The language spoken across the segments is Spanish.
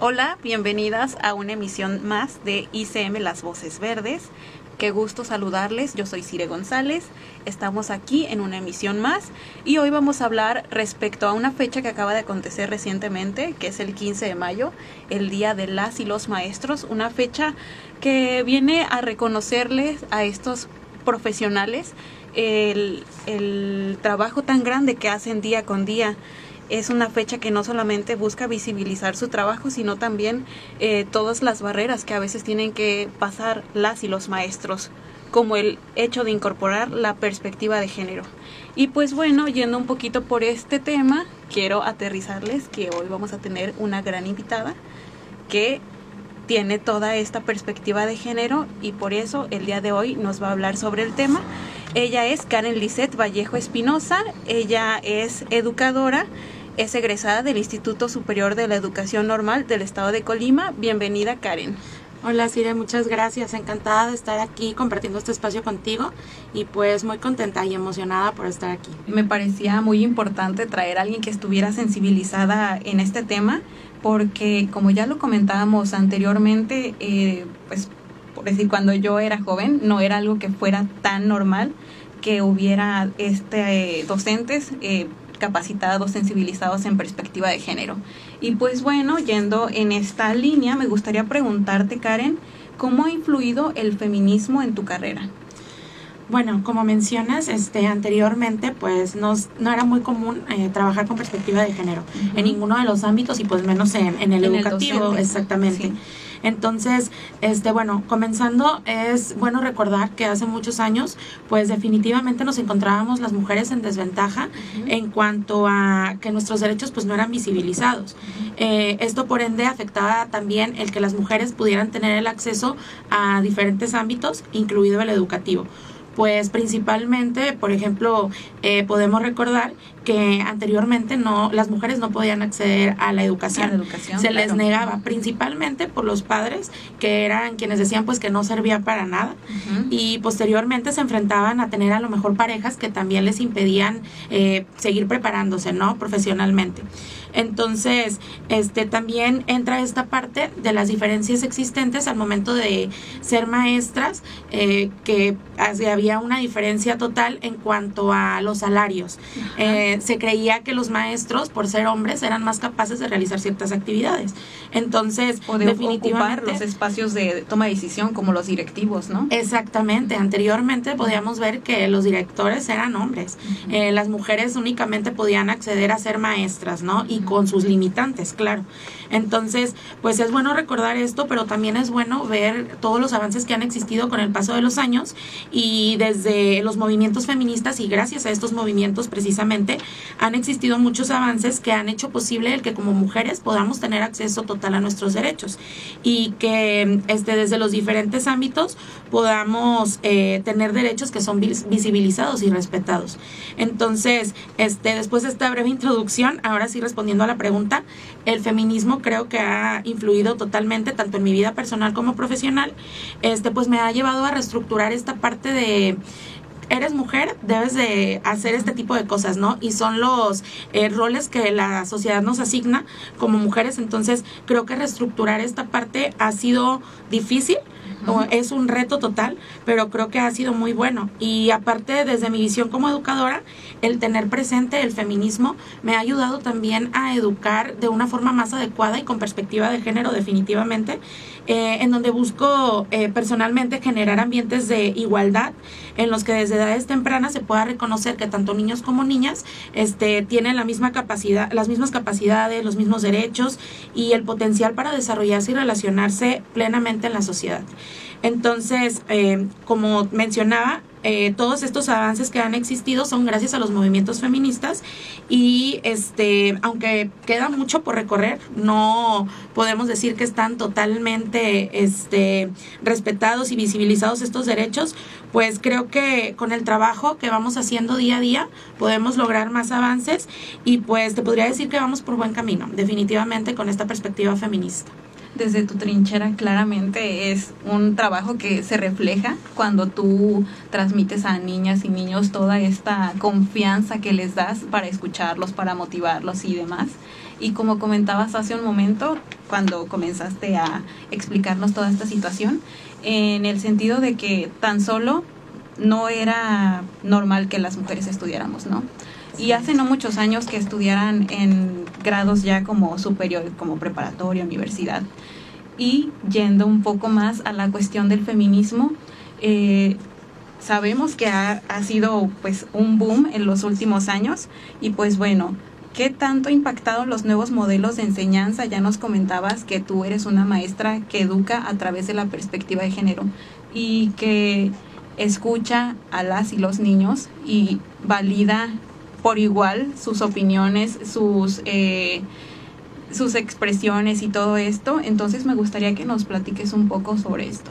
Hola, bienvenidas a una emisión más de ICM Las Voces Verdes. Qué gusto saludarles, yo soy Cire González, estamos aquí en una emisión más y hoy vamos a hablar respecto a una fecha que acaba de acontecer recientemente, que es el 15 de mayo, el Día de las y los Maestros, una fecha que viene a reconocerles a estos profesionales el, el trabajo tan grande que hacen día con día es una fecha que no solamente busca visibilizar su trabajo, sino también eh, todas las barreras que a veces tienen que pasar las y los maestros, como el hecho de incorporar la perspectiva de género. Y pues bueno, yendo un poquito por este tema, quiero aterrizarles que hoy vamos a tener una gran invitada que tiene toda esta perspectiva de género y por eso el día de hoy nos va a hablar sobre el tema. Ella es Karen Lisette Vallejo Espinosa, ella es educadora, es egresada del Instituto Superior de la Educación Normal del Estado de Colima. Bienvenida, Karen. Hola, Cire, muchas gracias. Encantada de estar aquí compartiendo este espacio contigo y pues muy contenta y emocionada por estar aquí. Me parecía muy importante traer a alguien que estuviera sensibilizada en este tema porque como ya lo comentábamos anteriormente, eh, pues por decir, cuando yo era joven no era algo que fuera tan normal que hubiera este docentes eh, capacitados, sensibilizados en perspectiva de género. Y pues bueno, yendo en esta línea, me gustaría preguntarte, Karen, ¿cómo ha influido el feminismo en tu carrera? Bueno, como mencionas, este, anteriormente, pues nos, no era muy común eh, trabajar con perspectiva de género en ninguno de los ámbitos y pues menos en, el educativo, exactamente. Entonces, este, bueno, comenzando, es bueno recordar que hace muchos años, pues definitivamente nos encontrábamos las mujeres en desventaja en cuanto a que nuestros derechos pues no eran visibilizados. Eh, esto por ende afectaba también el que las mujeres pudieran tener el acceso a diferentes ámbitos, incluido el educativo pues principalmente, por ejemplo, eh, podemos recordar que anteriormente no las mujeres no podían acceder a la educación, se les negaba principalmente por los padres que eran quienes decían pues que no servía para nada. Y posteriormente se enfrentaban a tener a lo mejor parejas que también les impedían eh, seguir preparándose no profesionalmente entonces, este también entra esta parte de las diferencias existentes al momento de ser maestras, eh, que había una diferencia total en cuanto a los salarios. Eh, se creía que los maestros, por ser hombres, eran más capaces de realizar ciertas actividades. Entonces, o de definitivamente ocupar los espacios de toma de decisión como los directivos, ¿no? Exactamente. Anteriormente podíamos ver que los directores eran hombres. Eh, las mujeres únicamente podían acceder a ser maestras, ¿no? Y con sus limitantes, claro. Entonces, pues es bueno recordar esto, pero también es bueno ver todos los avances que han existido con el paso de los años y desde los movimientos feministas y gracias a estos movimientos precisamente han existido muchos avances que han hecho posible el que como mujeres podamos tener acceso total a nuestros derechos y que este, desde los diferentes ámbitos podamos eh, tener derechos que son visibilizados y respetados. Entonces, este, después de esta breve introducción, ahora sí respondiendo a la pregunta, el feminismo creo que ha influido totalmente tanto en mi vida personal como profesional. Este, pues me ha llevado a reestructurar esta parte de eres mujer, debes de hacer este tipo de cosas, ¿no? Y son los eh, roles que la sociedad nos asigna como mujeres. Entonces, creo que reestructurar esta parte ha sido difícil, es un reto total, pero creo que ha sido muy bueno. Y aparte, desde mi visión como educadora, el tener presente el feminismo me ha ayudado también a educar de una forma más adecuada y con perspectiva de género definitivamente, eh, en donde busco eh, personalmente generar ambientes de igualdad en los que desde edades tempranas se pueda reconocer que tanto niños como niñas este, tienen la misma capacidad, las mismas capacidades, los mismos derechos y el potencial para desarrollarse y relacionarse plenamente en la sociedad. Entonces, eh, como mencionaba, eh, todos estos avances que han existido son gracias a los movimientos feministas y este aunque queda mucho por recorrer no podemos decir que están totalmente este respetados y visibilizados estos derechos pues creo que con el trabajo que vamos haciendo día a día podemos lograr más avances y pues te podría decir que vamos por buen camino definitivamente con esta perspectiva feminista desde tu trinchera claramente es un trabajo que se refleja cuando tú transmites a niñas y niños toda esta confianza que les das para escucharlos, para motivarlos y demás. Y como comentabas hace un momento, cuando comenzaste a explicarnos toda esta situación, en el sentido de que tan solo no era normal que las mujeres estudiáramos, ¿no? Y hace no muchos años que estudiaran en grados ya como superior, como preparatoria, universidad. Y yendo un poco más a la cuestión del feminismo, eh, sabemos que ha, ha, sido pues un boom en los últimos años y pues bueno, ¿qué tanto ha impactado los nuevos modelos de enseñanza? Ya nos comentabas que tú eres una maestra que educa a través de la perspectiva de género y que escucha a las y los niños y valida por igual sus opiniones, sus, eh, sus expresiones y todo esto. Entonces me gustaría que nos platiques un poco sobre esto.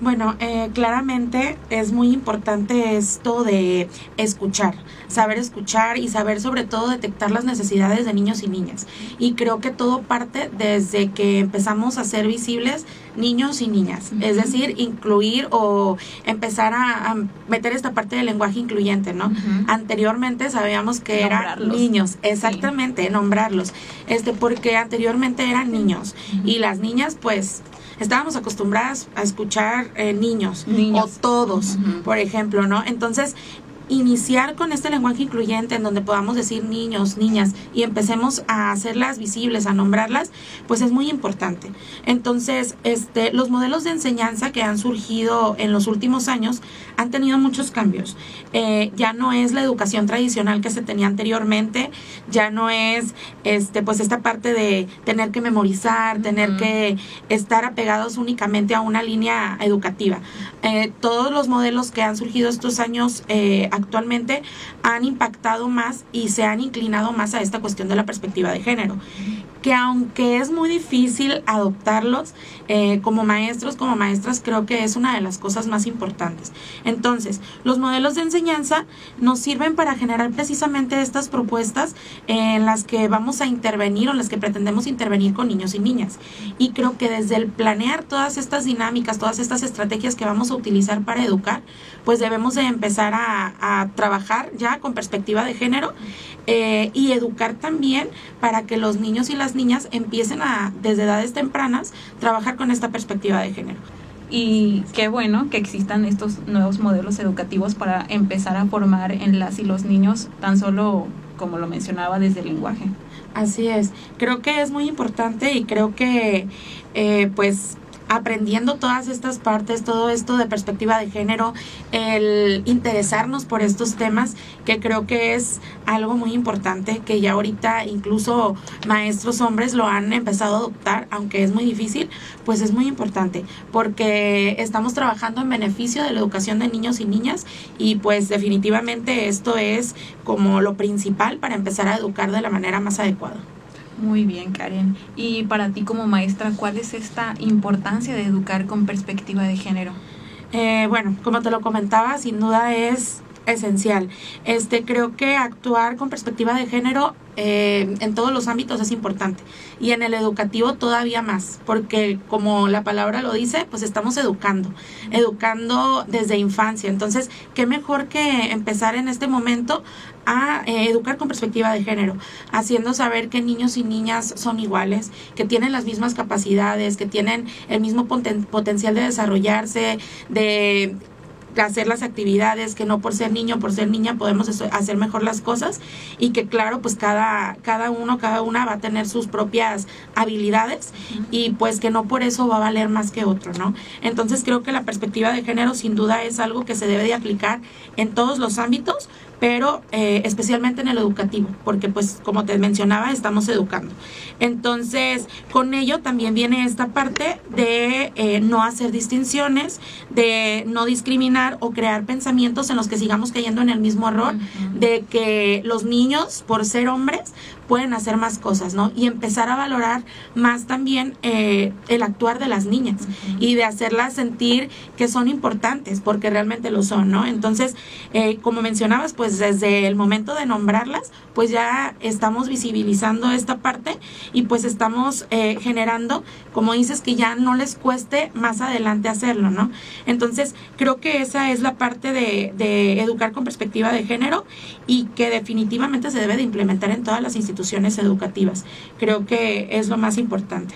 Bueno, eh, claramente es muy importante esto de escuchar, saber escuchar y saber sobre todo detectar las necesidades de niños y niñas. Y creo que todo parte desde que empezamos a ser visibles niños y niñas, es decir, incluir o empezar a, meter esta parte del lenguaje incluyente, ¿no? Anteriormente sabíamos que eran niños, exactamente, nombrarlos, este, porque anteriormente eran niños. Y las niñas pues estábamos acostumbradas a escuchar eh, niños, o todos, por ejemplo, ¿no? Entonces, iniciar con este lenguaje incluyente en donde podamos decir niños, niñas y empecemos a hacerlas visibles, a nombrarlas, pues es muy importante. Entonces, este, los modelos de enseñanza que han surgido en los últimos años han tenido muchos cambios. Eh, ya no es la educación tradicional que se tenía anteriormente, ya no es este, pues esta parte de tener que memorizar, tener que estar apegados únicamente a una línea educativa. Eh, todos los modelos que han surgido estos años eh, actualmente han impactado más y se han inclinado más a esta cuestión de la perspectiva de género que aunque es muy difícil adoptarlos eh, como maestros, como maestras, creo que es una de las cosas más importantes. Entonces, los modelos de enseñanza nos sirven para generar precisamente estas propuestas en las que vamos a intervenir o en las que pretendemos intervenir con niños y niñas. Y creo que desde el planear todas estas dinámicas, todas estas estrategias que vamos a utilizar para educar, pues debemos de empezar a, trabajar ya con perspectiva de género eh, y educar también para que los niños y las niñas empiecen a, desde edades tempranas, trabajar con esta perspectiva de género. Y qué bueno que existan estos nuevos modelos educativos para empezar a formar en las y los niños, tan solo como lo mencionaba desde el lenguaje. Así es, creo que es muy importante y creo que eh, pues aprendiendo todas estas partes, todo esto de perspectiva de género, el interesarnos por estos temas, que creo que es algo muy importante, que ya ahorita incluso maestros hombres lo han empezado a adoptar, aunque es muy difícil, pues es muy importante, porque estamos trabajando en beneficio de la educación de niños y niñas y pues definitivamente esto es como lo principal para empezar a educar de la manera más adecuada. Muy bien, Karen. Y para ti como maestra, ¿cuál es esta importancia de educar con perspectiva de género? Eh, bueno, como te lo comentaba, sin duda es esencial. Este, creo que actuar con perspectiva de género eh, en todos los ámbitos es importante y en el educativo todavía más, porque como la palabra lo dice, pues estamos educando, educando desde infancia. Entonces, qué mejor que empezar en este momento a eh, educar con perspectiva de género, haciendo saber que niños y niñas son iguales, que tienen las mismas capacidades, que tienen el mismo potencial de desarrollarse, de hacer las actividades, que no por ser niño, por ser niña podemos hacer mejor las cosas y que claro, pues cada, cada uno, cada una va a tener sus propias habilidades y pues que no por eso va a valer más que otro, ¿no? Entonces creo que la perspectiva de género sin duda es algo que se debe de aplicar en todos los ámbitos, pero eh, especialmente en el educativo, porque pues como te mencionaba, estamos educando. Entonces, con ello también viene esta parte de eh, no hacer distinciones, de no discriminar o crear pensamientos en los que sigamos cayendo en el mismo error, de que los niños, por ser hombres, pueden hacer más cosas, ¿no? Y empezar a valorar más también eh, el actuar de las niñas y de hacerlas sentir que son importantes, porque realmente lo son, ¿no? Entonces, eh, como mencionabas, pues desde el momento de nombrarlas, pues ya estamos visibilizando esta parte y pues estamos eh, generando, como dices, que ya no les cueste más adelante hacerlo, ¿no? Entonces, creo que esa es la parte de, de educar con perspectiva de género y que definitivamente se debe de implementar en todas las instituciones educativas. Creo que es lo más importante.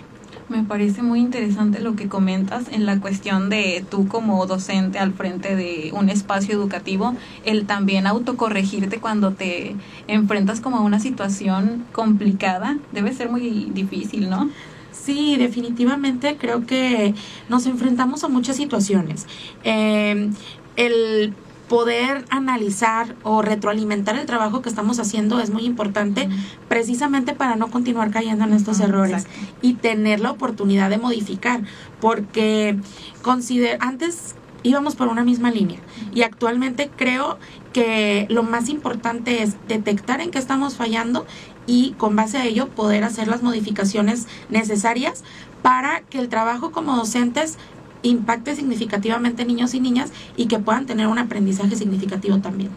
Me parece muy interesante lo que comentas en la cuestión de tú como docente al frente de un espacio educativo, el también autocorregirte cuando te enfrentas como a una situación complicada, debe ser muy difícil, ¿no? Sí, definitivamente creo que nos enfrentamos a muchas situaciones. Eh, el poder analizar o retroalimentar el trabajo que estamos haciendo es muy importante precisamente para no continuar cayendo en estos errores y tener la oportunidad de modificar, porque consider antes íbamos por una misma línea y actualmente creo que lo más importante es detectar en qué estamos fallando y con base a ello poder hacer las modificaciones necesarias para que el trabajo como docentes impacte significativamente niños y niñas y que puedan tener un aprendizaje significativo también.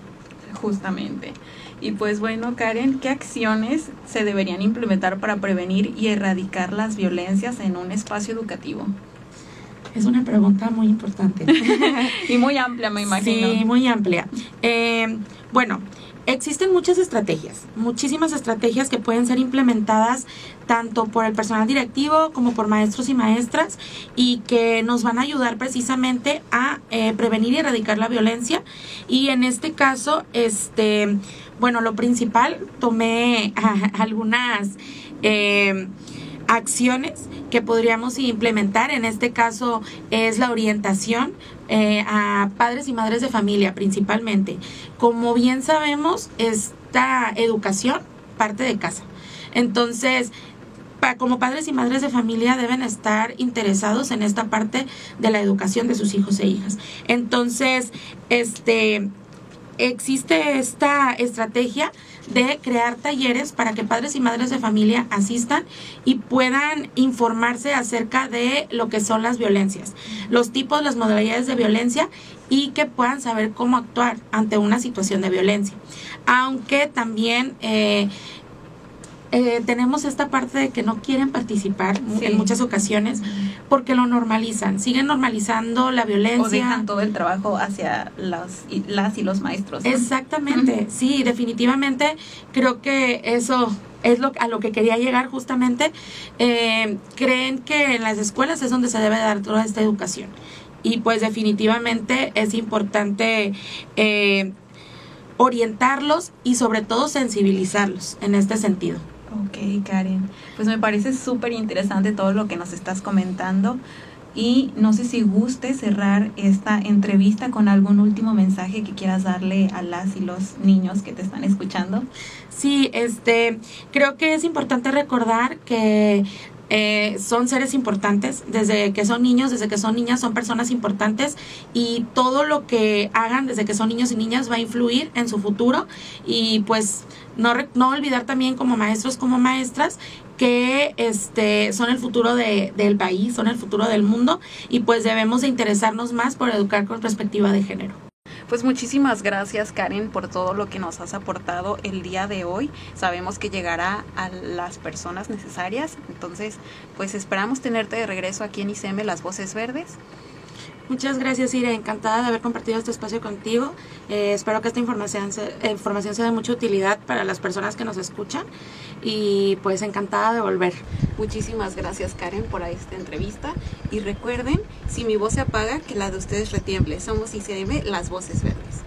Justamente. Y pues bueno, Karen, ¿qué acciones se deberían implementar para prevenir y erradicar las violencias en un espacio educativo? Es una pregunta muy importante. y muy amplia, me imagino. Sí, muy amplia. Eh, bueno, Existen muchas estrategias, muchísimas estrategias que pueden ser implementadas tanto por el personal directivo como por maestros y maestras y que nos van a ayudar precisamente a eh, prevenir y erradicar la violencia. Y en este caso, este, bueno, lo principal, tomé algunas eh, acciones que podríamos implementar. En este caso es la orientación eh, a padres y madres de familia principalmente. Como bien sabemos, esta educación parte de casa. Entonces, como padres y madres de familia deben estar interesados en esta parte de la educación de sus hijos e hijas. Entonces, este existe esta estrategia de crear talleres para que padres y madres de familia asistan y puedan informarse acerca de lo que son las violencias, los tipos, las modalidades de violencia y que puedan saber cómo actuar ante una situación de violencia. Aunque también eh, eh, tenemos esta parte de que no quieren participar en muchas ocasiones porque lo normalizan, siguen normalizando la violencia. O dejan todo el trabajo hacia las y, las y los maestros. Exactamente, sí, definitivamente creo que eso es lo, a lo que quería llegar justamente. Eh, creen que en las escuelas es donde se debe dar toda esta educación. Y pues definitivamente es importante eh, orientarlos y sobre todo sensibilizarlos en este sentido. Ok, Karen. Pues me parece súper interesante todo lo que nos estás comentando. Y no sé si guste cerrar esta entrevista con algún último mensaje que quieras darle a las y los niños que te están escuchando. Sí, este, creo que es importante recordar que eh, son seres importantes, desde que son niños, desde que son niñas, son personas importantes y todo lo que hagan desde que son niños y niñas va a influir en su futuro y pues no, no olvidar también como maestros, como maestras, que este son el futuro de, del país, son el futuro del mundo y pues debemos de interesarnos más por educar con perspectiva de género. Pues muchísimas gracias Karen por todo lo que nos has aportado el día de hoy. Sabemos que llegará a las personas necesarias, entonces pues esperamos tenerte de regreso aquí en ICM Las Voces Verdes. Muchas gracias, Ire. Encantada de haber compartido este espacio contigo. Eh, espero que esta información, información sea de mucha utilidad para las personas que nos escuchan y pues encantada de volver. Muchísimas gracias, Karen, por esta entrevista y recuerden Si mi voz se apaga, que la de ustedes retiemble. Somos ICM, las voces verdes.